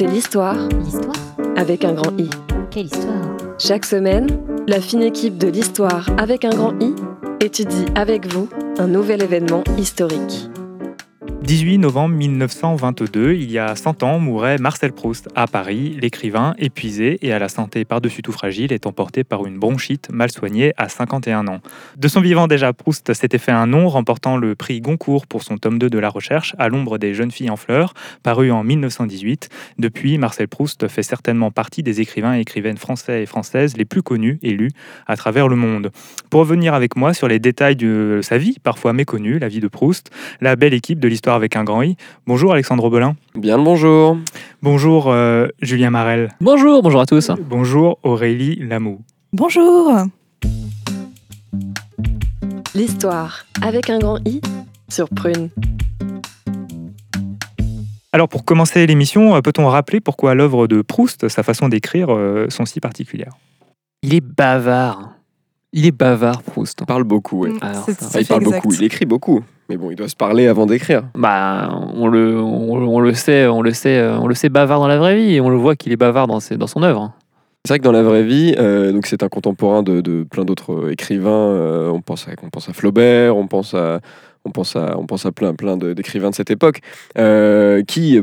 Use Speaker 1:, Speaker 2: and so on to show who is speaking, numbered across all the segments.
Speaker 1: c'est l'histoire
Speaker 2: L'histoire
Speaker 1: avec un grand I.
Speaker 2: Quelle histoire
Speaker 1: Chaque semaine, la fine équipe de l'histoire avec un grand I étudie avec vous un nouvel événement historique.
Speaker 3: 18 novembre 1922, il y a 100 ans, mourait Marcel Proust à Paris. L'écrivain, épuisé et à la santé par-dessus tout fragile, est emporté par une bronchite mal soignée à 51 ans. De son vivant déjà, Proust s'était fait un nom, remportant le prix Goncourt pour son tome 2 de la recherche, à l'ombre des jeunes filles en fleurs, paru en 1918. Depuis, Marcel Proust fait certainement partie des écrivains et écrivaines français et françaises les plus connus et lus à travers le monde. Pour revenir avec moi sur les détails de sa vie, parfois méconnue, la vie de Proust, la belle équipe de l'histoire avec un grand I. Bonjour Alexandre Obelin.
Speaker 4: Bien le bonjour.
Speaker 3: Bonjour euh, Julien Marel.
Speaker 5: Bonjour, bonjour à tous.
Speaker 3: Bonjour Aurélie Lamou.
Speaker 6: Bonjour
Speaker 1: L'histoire avec un grand I sur Prune.
Speaker 3: Alors pour commencer l'émission, euh, peut-on rappeler pourquoi l'œuvre de Proust, sa façon d'écrire, euh, sont si particulières?
Speaker 5: Il est bavard. Il est bavard, Proust.
Speaker 4: Il parle beaucoup, oui.
Speaker 6: Mm,
Speaker 5: Alors, ça-
Speaker 4: il parle
Speaker 6: exact.
Speaker 4: beaucoup, il écrit beaucoup. Mais bon, il doit se parler avant d'écrire.
Speaker 5: Bah, on le, on, on le sait, on le sait, euh, on le sait bavard dans la vraie vie et on le voit qu'il est bavard dans, ses, dans son œuvre.
Speaker 4: C'est vrai que dans la vraie vie, euh, donc c'est un contemporain de, de plein d'autres euh, écrivains. euh, on, pense à, on pense à Flaubert, on pense à, on pense à, on pense à plein, plein d'écrivains de cette époque euh, qui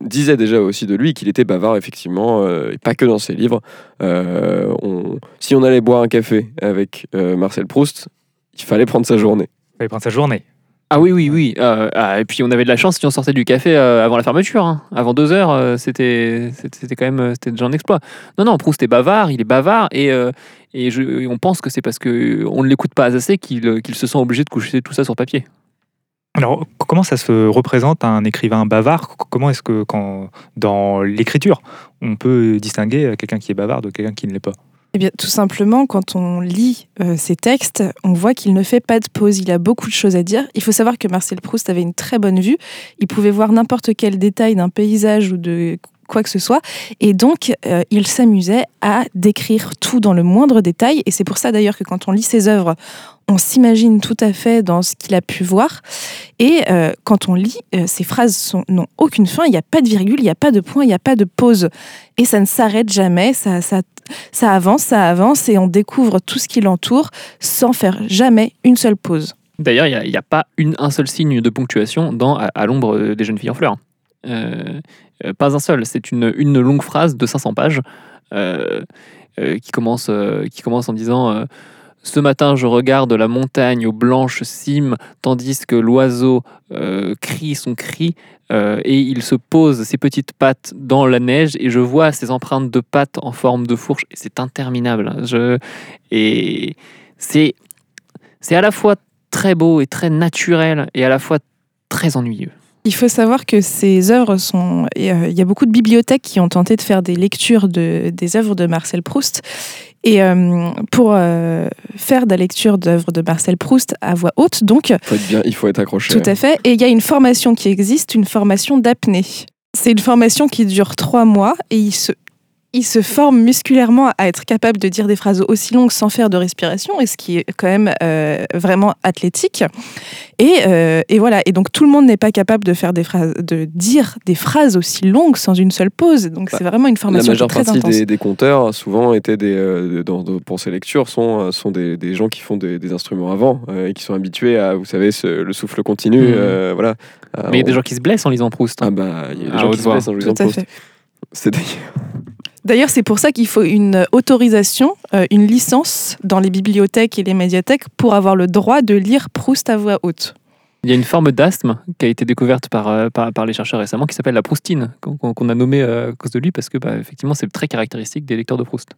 Speaker 4: disaient déjà aussi de lui qu'il était bavard, effectivement, euh, et pas que dans ses livres. Euh, on- si on allait boire un café avec euh, Marcel Proust, il fallait prendre sa journée.
Speaker 3: Il fallait prendre sa journée.
Speaker 5: Ah oui, oui, oui. Euh, ah, et puis on avait de la chance si on sortait du café euh, avant la fermeture. hein. Avant deux heures, euh, c'était c'était quand même c'était déjà un exploit. Non, non, Proust est bavard, il est bavard et, et, je, on pense que c'est parce que on ne l'écoute pas assez qu'il se sent obligé de coucher tout ça sur papier.
Speaker 3: Alors comment ça se représente un écrivain bavard? Comment est-ce que quand, dans l'écriture, on peut distinguer quelqu'un qui est bavard de quelqu'un qui ne l'est pas?
Speaker 6: Eh bien, tout simplement, quand on lit euh, ses textes, on voit qu'il ne fait pas de pause. Il a beaucoup de choses à dire. Il faut savoir que Marcel Proust avait une très bonne vue. Il pouvait voir n'importe quel détail d'un paysage ou de quoi que ce soit. Et donc, euh, il s'amusait à décrire tout dans le moindre détail. Et c'est pour ça d'ailleurs que quand on lit ses œuvres, on s'imagine tout à fait dans ce qu'il a pu voir. Et euh, quand on lit, euh, ces phrases n'ont aucune fin. Il n'y a pas de virgule, il n'y a pas de point, il n'y a pas de pause. Et ça ne s'arrête jamais. Ça ça avance, ça avance et on découvre tout ce qui l'entoure sans faire jamais une seule pause.
Speaker 5: D'ailleurs, il n'y a, pas une, un seul signe de ponctuation dans À, l'ombre des jeunes filles en fleurs. Euh, euh, pas un seul. C'est une, longue phrase de 500 pages euh, qui, commence, qui commence en disant Ce matin, je regarde la montagne aux blanches cimes, tandis que l'oiseau euh, crie son cri. euh, et il se pose ses petites pattes dans la neige et je vois ses empreintes de pattes en forme de fourche et c'est interminable. Je, et c'est c'est à la fois très beau et très naturel et à la fois très ennuyeux.
Speaker 6: Il faut savoir que ces œuvres sont. euh, Il y a beaucoup de bibliothèques qui ont tenté de faire des lectures de, des œuvres de Marcel Proust. Et euh, pour euh, faire de la lecture d'œuvres de Marcel Proust à voix haute, donc,
Speaker 4: Faut être bien, il faut être accroché.
Speaker 6: tout à fait. Et il y a une formation qui existe, une formation d'apnée. C'est une formation qui dure trois mois et il se, il se forme musculairement à être capable de dire des phrases aussi longues sans faire de respiration, et ce qui est quand même euh, vraiment athlétique. Et, euh, et voilà. Et donc tout le monde n'est pas capable de faire des phrases, de dire des phrases aussi longues sans une seule pause. Donc c'est vraiment une
Speaker 4: La
Speaker 6: formation
Speaker 4: majeure
Speaker 6: très
Speaker 4: partie
Speaker 6: intense.
Speaker 4: des, des conteurs, souvent, étaient des, euh, dans, dans- pour ces lectures, sont, sont des, des gens qui font des, des instruments avant euh, et qui sont habitués à, vous savez, ce- le souffle continu. Euh, voilà. Ah,
Speaker 5: Mais il y a des
Speaker 4: on-
Speaker 5: gens qui se blessent en lisant Proust.
Speaker 4: Ah bah, il y a des gens
Speaker 5: haute
Speaker 4: qui se blessent en lisant
Speaker 6: Tout à
Speaker 4: Proust.
Speaker 6: fait.
Speaker 4: C'est d'ailleurs-
Speaker 6: D'ailleurs, c'est pour ça qu'il faut une autorisation, euh, une licence dans les bibliothèques et les médiathèques pour avoir le droit de lire Proust à voix haute.
Speaker 5: Il y a une forme d'asthme qui a été découverte par, euh, par, les chercheurs récemment qui s'appelle la proustine, qu'on a nommé euh, à cause de lui parce que bah, effectivement c'est très caractéristique des lecteurs de Proust.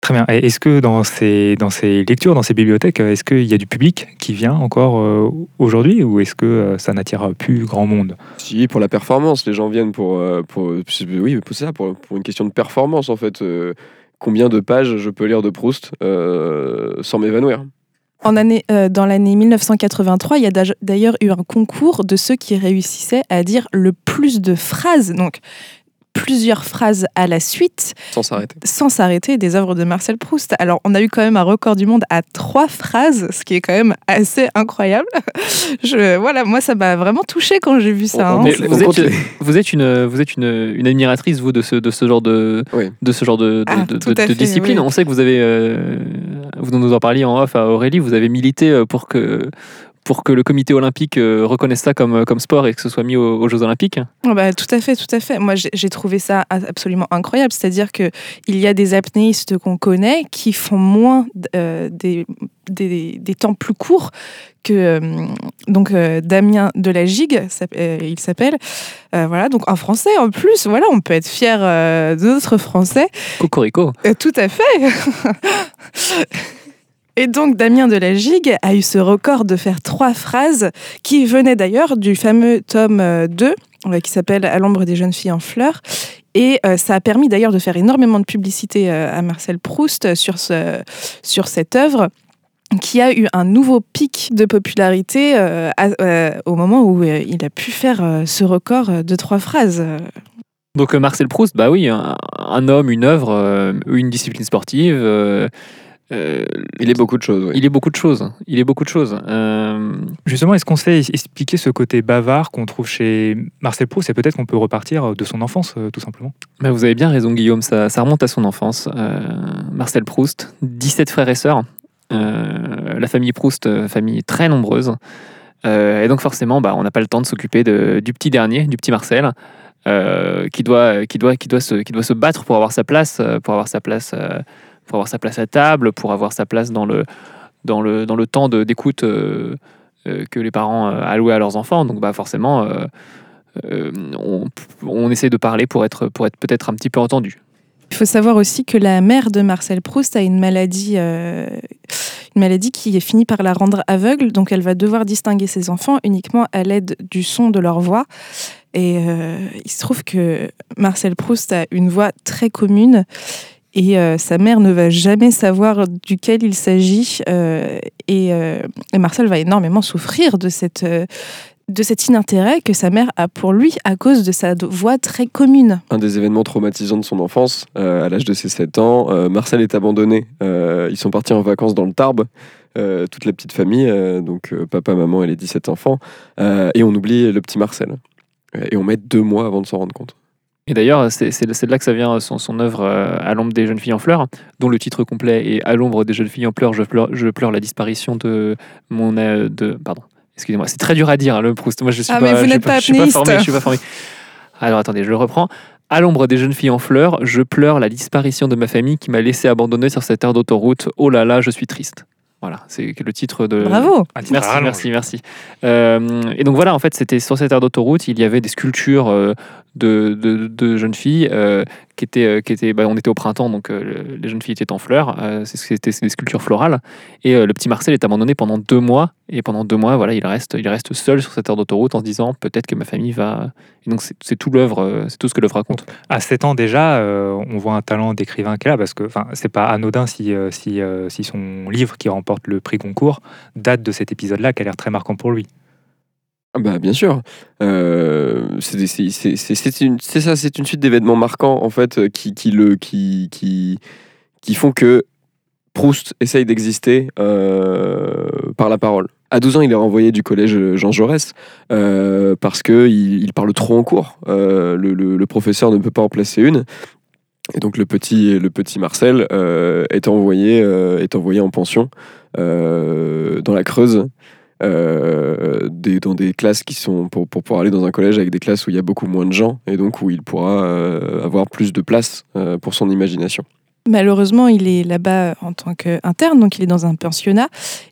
Speaker 3: Très bien. Est-ce que dans ces, dans ces lectures, dans ces bibliothèques, est-ce qu'il y a du public qui vient encore euh, aujourd'hui ou est-ce que euh, ça n'attire plus grand monde?
Speaker 4: Si, pour la performance, les gens viennent pour, euh, pour oui, pour ça, pour, pour une question de performance en fait. Euh, combien de pages je peux lire de Proust euh, sans m'évanouir?
Speaker 6: En année, euh, dans l'année 1983, il y a d'ailleurs eu un concours de ceux qui réussissaient à dire le plus de phrases. Donc, plusieurs phrases à la suite
Speaker 4: Sans s'arrêter.
Speaker 6: sans s'arrêter des œuvres de Marcel Proust. Alors, on a eu quand même un record du monde à trois phrases, ce qui est quand même assez incroyable. Je, voilà, moi, ça m'a vraiment touché quand j'ai vu ça.
Speaker 4: On-
Speaker 6: hein.
Speaker 5: vous, êtes, vous êtes une, vous êtes une, une admiratrice vous de ce, de ce genre de,
Speaker 4: Oui.
Speaker 5: de ce genre de, de,
Speaker 6: Ah,
Speaker 5: de-
Speaker 6: tout
Speaker 5: de-
Speaker 6: à
Speaker 5: de
Speaker 6: fait,
Speaker 5: discipline.
Speaker 6: oui.
Speaker 5: On sait que vous avez, euh, vous nous en parliez en off à Aurélie, vous avez milité euh, pour que pour que le comité olympique euh, reconnaisse ça comme, comme sport et que ce soit mis aux, aux Jeux olympiques.
Speaker 6: Bah, tout à fait, tout à fait. Moi, j'ai trouvé ça absolument incroyable. C'est-à-dire que il y a des apnéistes qu'on connaît qui font moins euh, des, des, des temps plus courts que euh, donc euh, Damien de la Gigue, euh, il s'appelle. Euh, voilà, donc en français en plus. Voilà, on peut être fier euh, de notre français.
Speaker 5: Cocorico.
Speaker 6: Euh, tout à fait. Et donc Damien de la Gigue a eu ce record de faire trois phrases qui venaient d'ailleurs du fameux tome euh, 2 euh, qui s'appelle À l'ombre des jeunes filles en fleurs. Et euh, ça a permis d'ailleurs de faire énormément de publicité euh, à Marcel Proust sur, ce, sur cette œuvre qui a eu un nouveau pic de popularité euh, euh, au moment où euh, il a pu faire euh, ce record euh, de trois phrases.
Speaker 5: Donc euh, Marcel Proust, bah oui, un, homme, une œuvre, euh, une discipline sportive. Euh,
Speaker 4: Il est beaucoup de choses. oui.
Speaker 5: il est beaucoup de choses. Il est beaucoup de choses. Euh,
Speaker 3: Justement, est-ce qu'on sait expliquer ce côté bavard qu'on trouve chez Marcel Proust et peut-être qu'on peut repartir de son enfance, euh, tout simplement
Speaker 5: bah, vous avez bien raison, Guillaume. Ça, ça remonte à son enfance. Euh, Marcel Proust, 17 frères et sœurs. Euh, la famille Proust, famille très nombreuse. Euh, et donc forcément, bah, on n'a pas le temps de s'occuper de- du petit dernier, du petit Marcel, euh, qui, doit, qui, doit, qui, doit se, qui doit se battre pour avoir sa place, pour avoir sa place, pour avoir sa place à table, pour avoir sa place dans le, dans le, dans le temps d'écoute euh, euh, que les parents euh, allouaient à leurs enfants. Donc bah, forcément, on, on essaie de parler pour être, pour être peut-être un petit peu entendu.
Speaker 6: Il faut savoir aussi que la mère de Marcel Proust a une maladie, une maladie qui est finie par la rendre aveugle, donc elle va devoir distinguer ses enfants uniquement à l'aide du son de leur voix. Et il se trouve que Marcel Proust a une voix très commune et euh, sa mère ne va jamais savoir duquel il s'agit. euh, et, euh, et Marcel va énormément souffrir de cette... de cet inintérêt que sa mère a pour lui à cause de sa voix très commune.
Speaker 4: un des événements traumatisants de son enfance. À l'âge de ses 7 ans, Marcel est abandonné. Ils sont partis en vacances dans le Tarbes, toute la petite famille, donc papa, maman et les 17 enfants. Et on oublie le petit Marcel. Et on met deux mois avant de s'en rendre compte.
Speaker 5: Et d'ailleurs, c'est de là que ça vient son, son œuvre euh, À l'ombre des jeunes filles en fleurs, dont le titre complet est À l'ombre des jeunes filles en pleurs, je pleure, je pleure la disparition de mon. euh, de, pardon, excusez-moi, c'est très dur à dire hein, le Proust. Moi, je suis
Speaker 6: Ah,
Speaker 5: pas,
Speaker 6: mais vous
Speaker 5: je suis
Speaker 6: n'êtes pas
Speaker 5: je suis pas formé. Je suis pas formé. Alors attendez, je le reprends. À l'ombre des jeunes filles en fleurs, je pleure la disparition de ma famille qui m'a laissé abandonner sur cette aire d'autoroute. Oh là là, je suis triste. Voilà, c'est le titre de.
Speaker 6: Bravo
Speaker 3: titre
Speaker 5: Merci,
Speaker 3: rallonge.
Speaker 5: merci, merci. Euh, et donc voilà, en fait, c'était sur cette aire d'autoroute, il y avait des sculptures euh, de, de, de jeunes filles euh, qui étaient, euh, bah, on était au printemps, donc euh, le- les jeunes filles étaient en fleurs. euh, C'était des sculptures florales. Et le petit Marcel est abandonné pendant deux mois. Et pendant deux mois, voilà, il reste, il reste seul sur cette aire d'autoroute en se disant peut-être que ma famille va. Et donc c'est tout l'œuvre, c'est tout ce que l'œuvre raconte.
Speaker 3: À 7 ans déjà, on voit un talent d'écrivain qu'elle a parce que c'est pas anodin si, si, si son livre qui remporte le prix Goncourt date de cet épisode-là qui a l'air très marquant pour lui.
Speaker 4: Ah Bah, bien sûr. Euh, c'est une- ça, c'est une suite d'événements marquants en fait euh, qui, le, qui, qui, qui font que Proust essaye d'exister euh, par la parole. À 12 ans, il est renvoyé du collège Jean Jaurès parce qu'il il parle trop en cours. Le, professeur ne peut pas en placer une. Et donc le petit, le petit Marcel est, envoyé, est envoyé en pension dans la Creuse euh, dans des classes qui sont pour, pour pouvoir aller dans un collège avec des classes où il y a beaucoup moins de gens et donc où il pourra euh, avoir plus de place euh, pour son imagination.
Speaker 6: Malheureusement, il est là-bas en tant qu'interne, donc il est dans un pensionnat.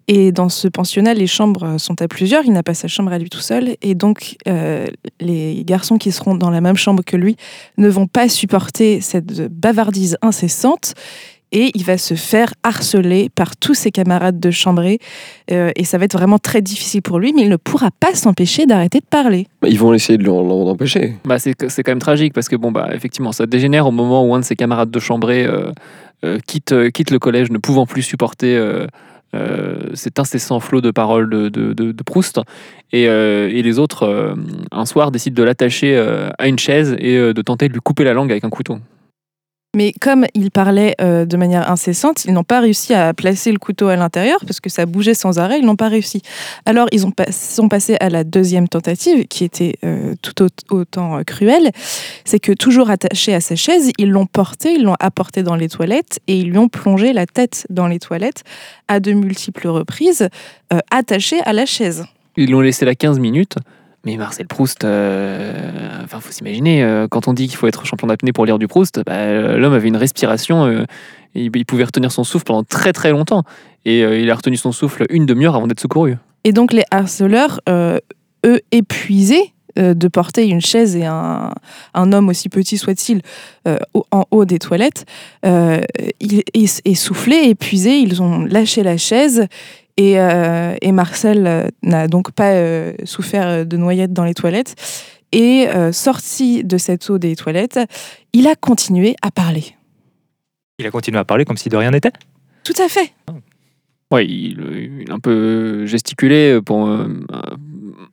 Speaker 6: Et dans ce pensionnat, les chambres sont à plusieurs. Il n'a pas sa chambre à lui tout seul. Et donc, les garçons qui seront dans la même chambre que lui ne vont pas supporter cette bavardise incessante. Et il va se faire harceler par tous ses camarades de chambrée. Euh, et ça va être vraiment très difficile pour lui, mais il ne pourra pas s'empêcher d'arrêter de parler.
Speaker 4: Ils vont essayer de l'en l'en empêcher.
Speaker 5: Bah, c'est c'est quand même tragique parce que bon bah effectivement ça dégénère au moment où un de ses camarades de chambrée euh, euh, quitte, euh, quitte le collège ne pouvant plus supporter euh, euh, cet incessant flot de paroles de, de- de- de Proust. Et, euh, et les autres, euh, un soir, décident de l'attacher euh, à une chaise et euh, de tenter de lui couper la langue avec un couteau.
Speaker 6: Mais comme il parlait euh, de manière incessante, ils n'ont pas réussi à placer le couteau à l'intérieur parce que ça bougeait sans arrêt, ils n'ont pas réussi. Alors ils ont pas- sont passés à la deuxième tentative qui était euh, tout au- autant euh, cruelle. C'est que toujours attaché à sa chaise, ils l'ont porté, ils l'ont apporté dans les toilettes et ils lui ont plongé la tête dans les toilettes à de multiples reprises, attaché à la chaise.
Speaker 5: Ils l'ont laissé là 15 minutes. Mais Marcel Proust, euh, enfin, faut s'imaginer, euh, quand on dit qu'il faut être champion d'apnée pour lire du Proust, bah, euh, l'homme avait une respiration, euh, il, pouvait retenir son souffle pendant très très longtemps. Et il a retenu son souffle une demi-heure avant d'être secouru.
Speaker 6: Et donc les harceleurs, eux, épuisés de porter une chaise et un, homme aussi petit soit-il en haut des toilettes, ils- essoufflés, épuisés, ils ont lâché la chaise. Et, euh, et Marcel euh, n'a donc pas euh, souffert de noyade dans les toilettes. Et euh, sorti de cette eau des toilettes, il a continué à parler.
Speaker 3: Il a continué à parler comme si de rien n'était?
Speaker 6: Tout à fait.
Speaker 5: Ouais, il, il a un peu gesticulé pour euh,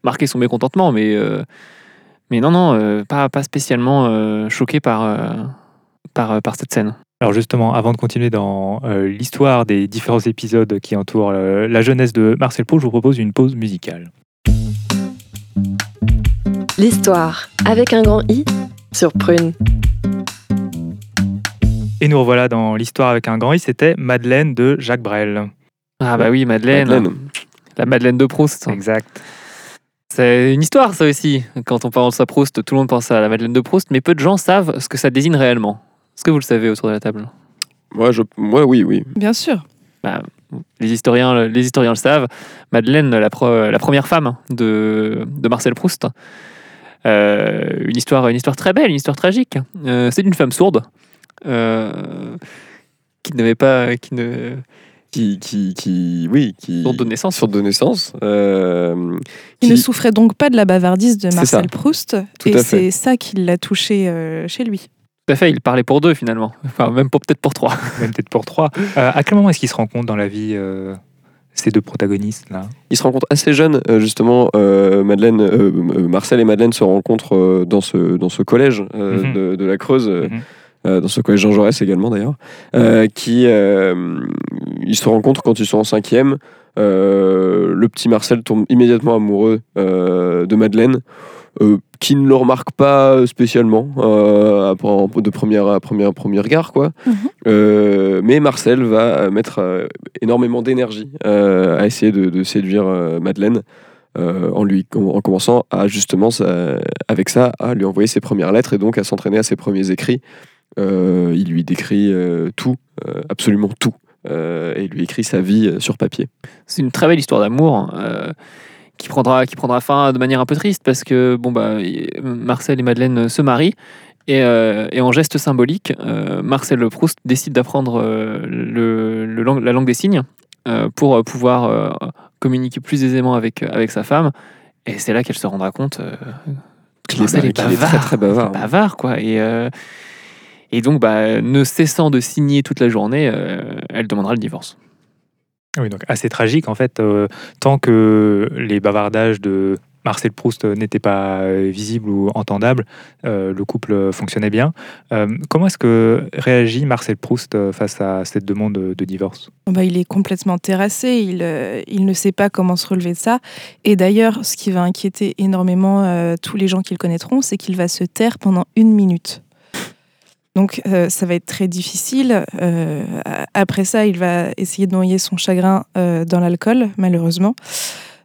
Speaker 5: marquer son mécontentement, mais, euh, mais non, non, euh, pas, pas spécialement euh, choqué par, euh, par, par cette scène.
Speaker 3: Alors justement, avant de continuer dans euh, l'histoire des différents épisodes qui entourent euh, la jeunesse de Marcel Proust, je vous propose une pause musicale.
Speaker 1: L'histoire avec un grand I sur Prune.
Speaker 3: Et nous revoilà dans l'histoire avec un grand I, c'était Madeleine de Jacques Brel.
Speaker 5: Ah bah oui, Madeleine,
Speaker 4: Madeleine.
Speaker 5: la Madeleine de Proust.
Speaker 3: Exact.
Speaker 5: C'est une histoire ça aussi. Quand on parle de ça Proust, tout le monde pense à la Madeleine de Proust, mais peu de gens savent ce que ça désigne réellement. Est-ce que vous le savez autour de la table?
Speaker 4: Moi, je, moi, oui, oui.
Speaker 6: Bien sûr.
Speaker 5: les historiens, les historiens le savent. Madeleine, la, pro- la première femme de, de Marcel Proust. Euh, une, histoire, une histoire très belle, une histoire tragique. Euh, c'est une femme sourde euh, qui n'avait pas. qui ne.
Speaker 4: Qui, qui, qui, oui, qui.
Speaker 5: sourde de naissance.
Speaker 4: Sourde de naissance. euh,
Speaker 6: Il ne
Speaker 4: qui-
Speaker 6: souffrait donc pas de la bavardise de Marcel. Proust.
Speaker 4: Tout
Speaker 6: et c'est ça qui l'a touché euh, chez lui.
Speaker 5: Tout à fait, il parlait pour deux finalement. Enfin, même peut-être pour trois.
Speaker 3: Même peut-être pour trois. Euh, à quel moment est-ce qu'ils se rencontrent dans la vie, euh, ces deux protagonistes-là
Speaker 4: Ils se rencontrent assez jeunes, euh, justement. euh, Madeleine, euh, euh, Marcel et Madeleine se rencontrent dans ce, dans ce collège euh,
Speaker 3: Mhm.
Speaker 4: de, de la Creuse,
Speaker 3: Mhm.
Speaker 4: euh, dans ce collège Jean Jaurès également d'ailleurs, euh, qui euh, ils se rencontrent quand ils sont en cinquième. Euh, le petit Marcel tombe immédiatement amoureux euh, de Madeleine. Qui ne le remarque pas spécialement euh, à- de première, à première, premier regard quoi.
Speaker 6: Mhm.
Speaker 4: Euh, mais Marcel va mettre euh, énormément d'énergie euh, à essayer de, de séduire euh, Madeleine euh, en lui en commençant à justement ça- avec ça à lui envoyer ses premières lettres et donc à s'entraîner à ses premiers écrits. Euh, il lui décrit euh, tout, euh, absolument tout, euh, et il lui écrit sa vie euh, sur papier.
Speaker 5: C'est une très belle histoire d'amour euh, qui, prendra, qui prendra fin de manière un peu triste parce que bon, bah, Marcel et Madeleine se marient. Et, euh, et en geste symbolique, euh, Marcel Proust décide d'apprendre euh, le, la langue des signes pour pouvoir communiquer plus aisément avec, avec sa femme. Et c'est là qu'elle se rendra compte que
Speaker 4: Qu'il est,
Speaker 5: est bavard.
Speaker 4: très très bavard.
Speaker 5: bavard, quoi. Et, et donc, bah, ne cessant de signer toute la journée, elle demandera le divorce.
Speaker 3: Oui, donc assez tragique en fait. euh, tant que les bavardages de Marcel Proust n'étaient pas euh, visibles ou entendables, euh, le couple fonctionnait bien. Comment est-ce que réagit Marcel Proust face à cette demande de, divorce?
Speaker 6: Bah, il est complètement terrassé, il, il ne sait pas comment se relever de ça. Et d'ailleurs, ce qui va inquiéter énormément tous les gens qui le connaîtront, c'est qu'il va se taire pendant une minute. Donc euh, ça va être très difficile. Euh, après ça, il va essayer de noyer son chagrin euh, dans l'alcool, malheureusement.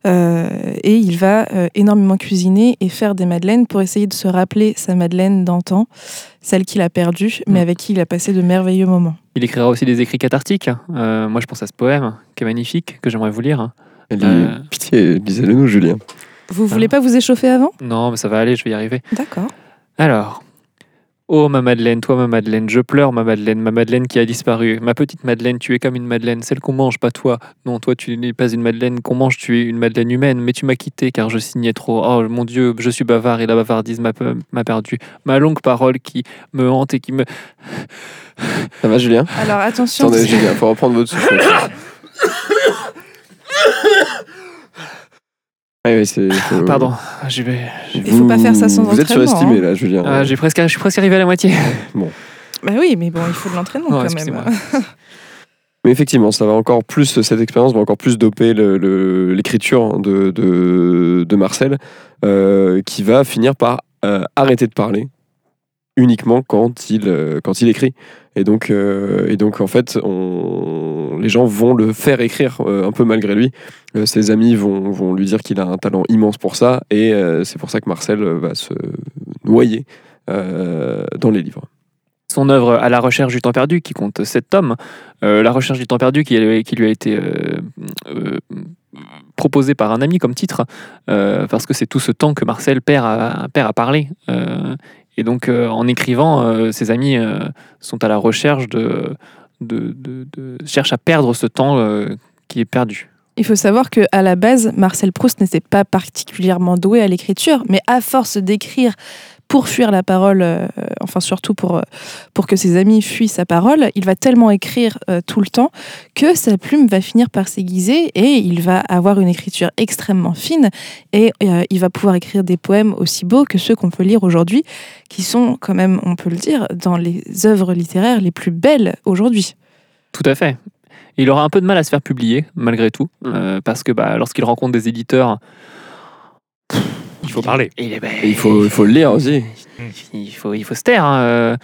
Speaker 6: Euh, et il va euh, énormément cuisiner et faire des madeleines pour essayer de se rappeler sa Madeleine d'antan, celle qu'il a perdue, mais
Speaker 5: Mm.
Speaker 6: avec qui il a passé de merveilleux moments.
Speaker 5: Il écrira aussi des écrits cathartiques. Euh, moi, je pense à ce poème qui est magnifique, que j'aimerais vous lire. Euh.
Speaker 4: Pitié, disez-le nous, Julien.
Speaker 6: Vous voulez pas vous échauffer avant?
Speaker 5: Non, mais ça va aller, je vais y arriver.
Speaker 6: D'accord.
Speaker 5: Alors. Oh ma Madeleine, toi ma Madeleine, je pleure ma Madeleine, ma Madeleine qui a disparu. Ma petite Madeleine, tu es comme une Madeleine, celle qu'on mange, pas toi. Non, toi tu n'es pas une Madeleine qu'on mange, tu es une Madeleine humaine, mais tu m'as quitté car je signais trop. Oh mon Dieu, je suis bavard et la bavardise m'a perdu. Ma longue parole qui me hante et qui me...
Speaker 4: Ça va, Julien?
Speaker 6: Alors attention,
Speaker 4: Attendez, Julien, faut reprendre votre souffle. Ouais, ouais, c'est- faut-
Speaker 5: Pardon, je vais.
Speaker 6: Il faut pas faire ça sans
Speaker 4: Vous êtes
Speaker 6: entraînement,
Speaker 4: surestimé
Speaker 6: hein.
Speaker 4: là, Julien.
Speaker 5: Ah, j'ai presque, je suis presque arrivé à la moitié.
Speaker 6: Bah oui, mais bon, il faut de l'entraînement
Speaker 5: Non,
Speaker 6: quand
Speaker 5: excusez-moi.
Speaker 6: même.
Speaker 4: Mais effectivement, ça va encore plus, cette expérience va encore plus doper le- le- l'écriture de, de, de Marcel, euh, qui va finir par euh, arrêter de parler uniquement quand il, euh, quand il écrit. Et donc, euh, et donc en fait, les gens vont le faire écrire euh, un peu malgré lui. Ses amis vont, vont lui dire qu'il a un talent immense pour ça, et c'est pour ça que Marcel va se noyer dans les livres.
Speaker 5: Son œuvre À la recherche du temps perdu, qui compte sept tomes, La recherche du temps perdu, qui, lui a été euh, euh, proposé par un ami comme titre, parce que c'est tout ce temps que Marcel perd perd à parler. Et donc, euh, en écrivant, euh, ses amis euh, sont à la recherche de, cherchent à perdre ce temps qui est perdu.
Speaker 6: Il faut savoir que à la base, Marcel Proust n'était pas particulièrement doué à l'écriture, mais à force d'écrire pour fuir la parole, euh, enfin surtout pour, euh, pour que ses amis fuient sa parole, il va tellement écrire euh, tout le temps que sa plume va finir par s'aiguiser et il va avoir une écriture extrêmement fine et il va pouvoir écrire des poèmes aussi beaux que ceux qu'on peut lire aujourd'hui, qui sont quand même, on peut le dire, dans les œuvres littéraires les plus belles aujourd'hui.
Speaker 5: Tout à fait. Il aura un peu de mal à se faire publier, malgré tout, parce que bah, lorsqu'il rencontre des éditeurs,
Speaker 3: Il faut parler.
Speaker 5: il, est- bah,
Speaker 4: il faut, il faut le lire aussi.
Speaker 5: il faut, il faut se taire. hein, euh.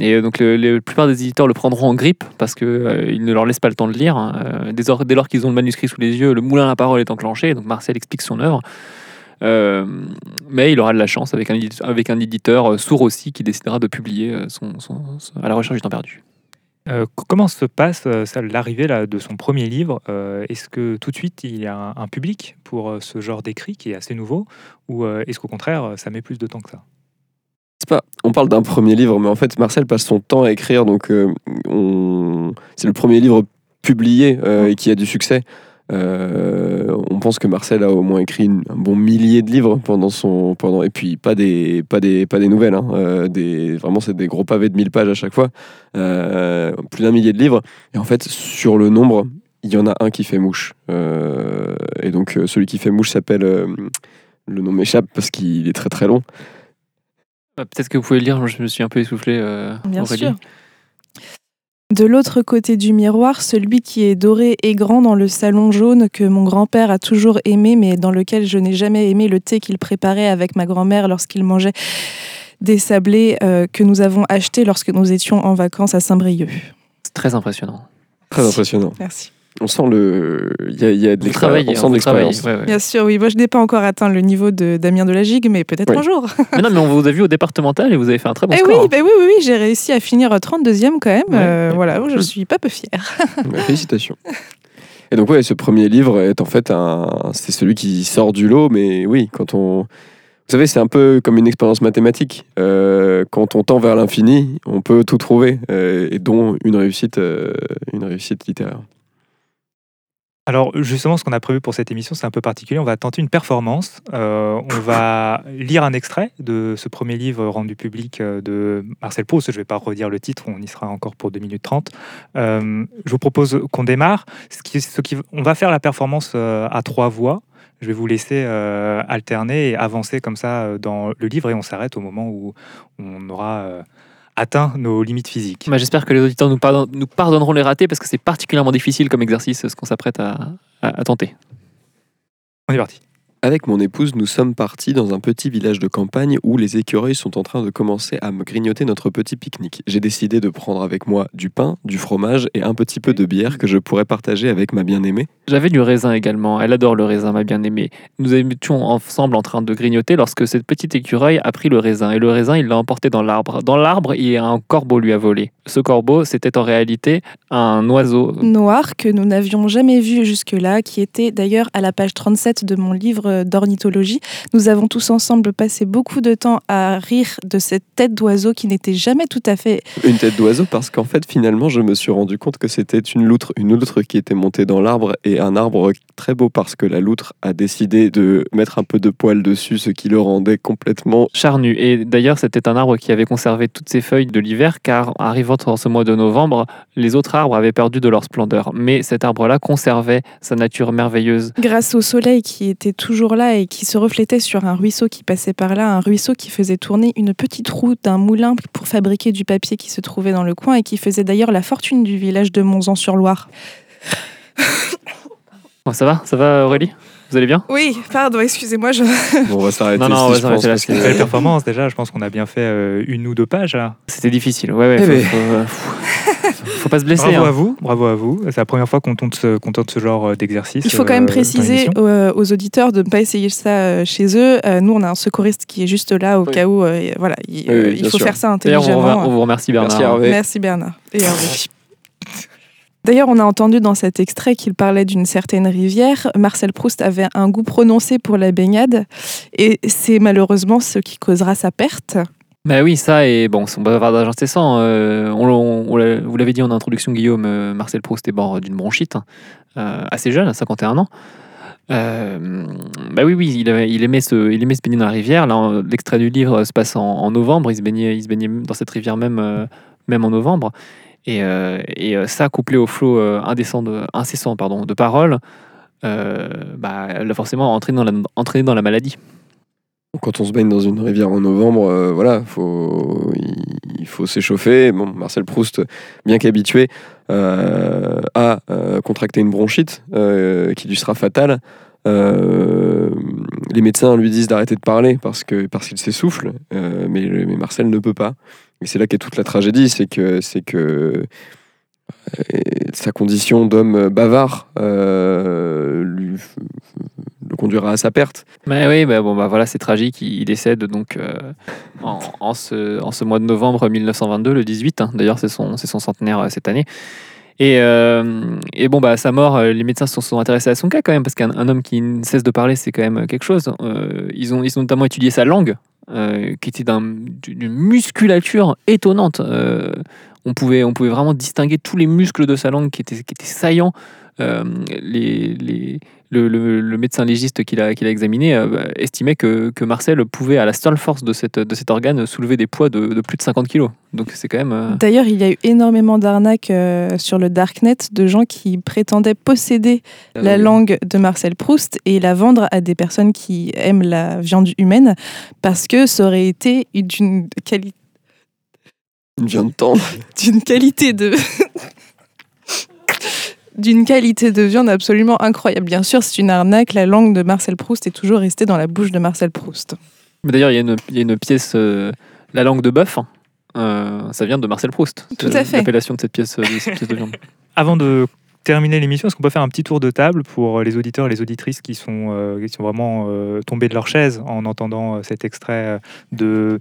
Speaker 5: Et euh, donc le- le- la plupart des éditeurs le prendront en grippe parce qu'ils ne leur laissent pas le temps de lire. hein. Euh, dès lors, dès lors qu'ils ont le manuscrit sous les yeux, le moulin à la parole est enclenché. Donc Marcel explique son œuvre. Euh, mais il aura de la chance avec un, édi- avec un éditeur euh, sourd aussi qui décidera de publier euh, son, son- son- à la recherche du temps perdu.
Speaker 3: Euh, comment se passe euh, l'arrivée de son premier livre Euh, Est-ce que tout de suite il y a un, un public pour ce genre d'écrit qui est assez nouveau Ou est-ce qu'au contraire ça met plus de temps que ça?
Speaker 4: Pas, on parle d'un premier livre, mais en fait, Marcel passe son temps à écrire, donc on- c'est le premier livre publié et qui a du succès. Euh, on pense que Marcel a au moins écrit une- un bon millier de livres pendant son pendant et puis pas des pas des pas des nouvelles hein, euh, des vraiment c'est des gros pavés de 1000 pages à chaque fois Euh, plus d'un millier de livres et en fait sur le nombre il y en a un qui fait mouche Euh, et donc celui qui fait mouche s'appelle euh, le nom m'échappe parce qu'il est très très long
Speaker 5: Euh, Peut-être que vous pouvez le lire, je me suis un peu essoufflé. euh,
Speaker 6: Bien
Speaker 5: Aurélie.
Speaker 6: sûr. De l'autre côté du miroir, celui qui est doré et grand dans le salon jaune que mon grand-père a toujours aimé, mais dans lequel je n'ai jamais aimé le thé qu'il préparait avec ma grand-mère lorsqu'il mangeait des sablés euh, que nous avons achetés lorsque nous étions en vacances à Saint-Brieuc.
Speaker 5: C'est très impressionnant.
Speaker 4: Très impressionnant.
Speaker 6: Merci.
Speaker 4: On sent le. Il y a, y a de l'expérience. On
Speaker 5: hein,
Speaker 4: sent
Speaker 5: ouais, ouais.
Speaker 6: Bien sûr, oui. Moi, je n'ai pas encore atteint le niveau de Damien de la Gigue, mais peut-être
Speaker 4: Oui.
Speaker 6: un jour.
Speaker 5: Mais non, mais on vous a vu au départemental et vous avez fait un très bon
Speaker 6: Eh
Speaker 5: score.
Speaker 6: oui, bah oui, oui, oui, j'ai réussi à finir 32e quand même.
Speaker 5: Ouais,
Speaker 6: Euh,
Speaker 5: ouais.
Speaker 6: voilà, je suis pas peu fière.
Speaker 4: Ouais, Félicitations. Et donc, ouais, ce premier livre est en fait un. C'est celui qui sort du lot, mais oui, quand on. Vous savez, c'est un peu comme une expérience mathématique. Euh, quand on tend vers l'infini, on peut tout trouver, euh, et dont une réussite, euh, une réussite littéraire.
Speaker 3: Alors justement, ce qu'on a prévu pour cette émission, c'est un peu particulier. On va tenter une performance. Euh, on va lire un extrait de ce premier livre rendu public euh, de Marcel Proust. Je ne vais pas redire le titre, on y sera encore pour 2 minutes 30. Euh, je vous propose qu'on démarre. Ce qui, ce qui- on va faire la performance à trois voix. Je vais vous laisser alterner et avancer comme ça dans le livre et on s'arrête au moment où on aura atteint nos limites physiques.
Speaker 5: Bah, J'espère que les auditeurs nous, pardon- nous pardonneront les ratés parce que c'est particulièrement difficile comme exercice ce qu'on s'apprête à, à- à tenter.
Speaker 3: On est parti.
Speaker 4: Avec mon épouse, nous sommes partis dans un petit village de campagne où les écureuils sont en train de commencer à me grignoter notre petit pique-nique. J'ai décidé de prendre avec moi du pain, du fromage et un petit peu de bière que je pourrais partager avec ma bien-aimée.
Speaker 5: J'avais du raisin également. Elle adore le raisin, ma bien-aimée. Nous étions ensemble en train de grignoter lorsque cette petite écureuil a pris le raisin. Et le raisin, il l'a emporté dans l'arbre. Dans l'arbre, il y a un corbeau lui a volé. Ce corbeau, c'était en réalité un oiseau.
Speaker 6: Noir que nous n'avions jamais vu jusque-là, qui était d'ailleurs à la page 37 de mon livre livre d'ornithologie. Nous avons tous ensemble passé beaucoup de temps à rire de cette tête d'oiseau qui n'était jamais tout à fait
Speaker 4: Une tête d'oiseau parce qu'en fait, finalement, je me suis rendu compte que c'était une loutre, une loutre qui était montée dans l'arbre et un arbre très beau parce que la loutre a décidé de mettre un peu de poil dessus, ce qui le rendait complètement
Speaker 5: charnu. Et d'ailleurs, c'était un arbre qui avait conservé toutes ses feuilles de l'hiver, car arrivant en ce mois de novembre, les autres arbres avaient perdu de leur splendeur. Mais cet arbre-là conservait sa nature merveilleuse.
Speaker 6: grâce au soleil qui était toujours là et qui se reflétait sur un ruisseau qui passait par là, un ruisseau qui faisait tourner une petite roue d'un moulin pour fabriquer du papier qui se trouvait dans le coin et qui faisait d'ailleurs la fortune du village de Monzan-sur-Loire.
Speaker 5: Bon, ça va Ça va Aurélie? Vous allez bien?
Speaker 6: Oui, pardon, excusez-moi, je...
Speaker 4: Bon, on va s'arrêter
Speaker 5: Non, non, on va s'arrêter là, c'est une
Speaker 3: Belle performance déjà, je pense qu'on a bien fait euh, une ou deux pages là.
Speaker 5: C'était difficile. Ouais, ouais.
Speaker 4: Eh
Speaker 5: Faut,
Speaker 4: ben.
Speaker 5: faut, euh, faut- faut pas se blesser.
Speaker 3: Bravo
Speaker 5: hein.
Speaker 3: à vous, bravo à vous. C'est la première fois qu'on tente ce, qu'on tente ce genre euh, d'exercice.
Speaker 6: Il faut quand même
Speaker 3: euh,
Speaker 6: préciser euh, aux auditeurs de ne pas essayer ça chez eux. Nous, on a un secouriste qui est juste là au
Speaker 4: Oui.
Speaker 6: cas où. euh, voilà, il,
Speaker 4: Oui, oui,
Speaker 6: il
Speaker 4: bien
Speaker 6: faut
Speaker 4: sûr.
Speaker 6: faire ça
Speaker 5: D'ailleurs, on,
Speaker 6: intelligemment.
Speaker 5: vous- on vous remercie Bernard.
Speaker 4: Merci Hervé.
Speaker 6: Merci Bernard et Hervé. D'ailleurs, on a entendu dans cet extrait qu'il parlait d'une certaine rivière. Marcel Proust avait un goût prononcé pour la baignade et c'est malheureusement ce qui causera sa perte.
Speaker 5: Bah oui, ça, et bon, son bavardage incessant. euh, on, vous l'avez dit en introduction, Guillaume, euh, Marcel Proust est mort d'une bronchite, hein, euh, assez jeune, à 51 ans. Euh, bah oui, oui, il, aimait se, baigner dans la rivière. Là, l'extrait du livre se passe en, novembre. Il se baignait, il se baignait dans cette rivière même, euh, même en novembre. Et, ça, couplé au flot indécent incessant pardon, de paroles, bah, l'a forcément entraîné dans la, maladie.
Speaker 4: Quand on se baigne dans une rivière en novembre, voilà, faut, il faut s'échauffer. Bon, Marcel Proust, bien qu'habitué, euh, a euh, contracté une bronchite euh, qui lui sera fatale. Les médecins lui disent d'arrêter de parler parce que parce qu'il s'essouffle, mais, Marcel ne peut pas. Et c'est là qu'est toute la tragédie, c'est que c'est que sa condition d'homme bavard lui, le conduira à sa perte.
Speaker 5: Mais oui, bah bon, bah voilà, c'est tragique. Il, décède donc euh, en, en ce, en ce mois de novembre 1922, le 18. hein. D'ailleurs, c'est son, son centenaire euh, cette année. Et, euh, et bon, bah, à sa mort, les médecins se sont, intéressés à son cas quand même, parce qu'un un homme qui ne cesse de parler, c'est quand même quelque chose. Ils, ont, ils ont notamment étudié sa langue, qui était d'un- d'une musculature étonnante. On, pouvait, on pouvait vraiment distinguer tous les muscles de sa langue qui qui étaient saillants. Euh, les, les, le, le- le médecin légiste qui l'a examiné euh, estimait que, que Marcel pouvait, à la seule force de, cette, de cet organe, soulever des poids de, de plus de 50 kilos. Donc c'est quand même... euh,
Speaker 6: D'ailleurs, il y a eu énormément d'arnaques euh, sur le darknet de gens qui prétendaient posséder la langue de Marcel Proust et la vendre à des personnes qui aiment la viande humaine parce que ça aurait été d'une quali-
Speaker 4: Une viande tendre.
Speaker 6: d'une qualité de d'une qualité de viande absolument incroyable. Bien sûr, c'est une arnaque. La langue de Marcel Proust est toujours restée dans la bouche de Marcel Proust.
Speaker 5: Mais d'ailleurs, il y, a une- il y a une pièce, euh, La langue de bœuf, euh, ça vient de Marcel Proust.
Speaker 6: Tout
Speaker 5: C'est
Speaker 6: à fait.
Speaker 5: L'appellation de cette pièce, euh, de cette pièce de viande.
Speaker 3: Avant de terminer l'émission, est-ce qu'on peut faire un petit tour de table pour les auditeurs et les auditrices qui sont, euh, qui sont vraiment euh, tombés de leur chaise en entendant euh, cet extrait euh, de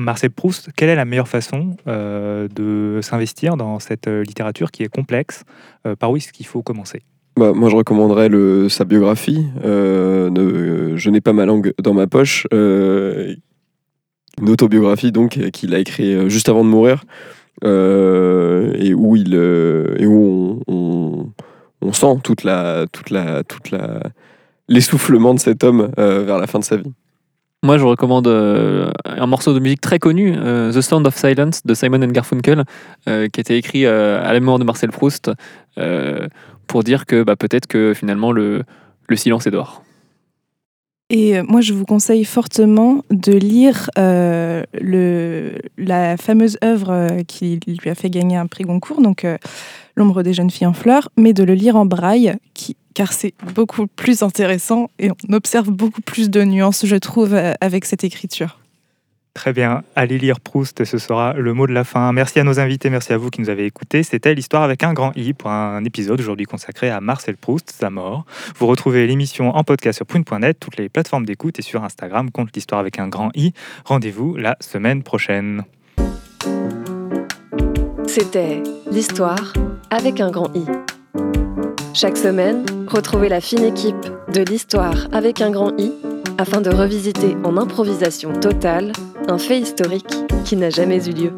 Speaker 3: Marcel Proust Quelle est la meilleure façon euh, de s'investir dans cette euh, littérature qui est complexe Euh, Par où est-ce qu'il faut commencer?
Speaker 4: Bah, moi, je recommanderais sa biographie. je n'ai pas ma langue dans ma poche. une autobiographie, donc, qu'il a écrit juste avant de mourir. et où, il, et où on, sent toute la, toute la, toute l'essoufflement de cet homme vers la fin de sa vie.
Speaker 5: Moi, je recommande euh, un morceau de musique très connu, euh, The Sound of Silence de Simon and Garfunkel, euh, qui a été écrit euh, à la mémoire de Marcel Proust, pour dire que bah, peut-être que finalement le, le silence est d'or.
Speaker 6: Et moi, je vous conseille fortement de lire la fameuse œuvre qui lui a fait gagner un prix Goncourt, donc L'ombre des jeunes filles en fleurs, mais de le lire en braille, qui, car c'est beaucoup plus intéressant et on observe beaucoup plus de nuances, je trouve, euh, avec cette écriture.
Speaker 3: Très bien, allez lire Proust, ce sera le mot de la fin. Merci à nos invités, merci à vous qui nous avez écoutés. C'était l'histoire avec un grand I pour un épisode aujourd'hui consacré à Marcel Proust, sa mort. Vous retrouvez l'émission en podcast sur prune.net, toutes les plateformes d'écoute et sur Instagram, compte l'histoire avec un grand I. Rendez-vous la semaine prochaine.
Speaker 1: C'était l'histoire avec un grand I. Chaque semaine, Retrouvez la fine équipe de l'histoire avec un grand I afin de revisiter en improvisation totale un fait historique qui n'a jamais eu lieu.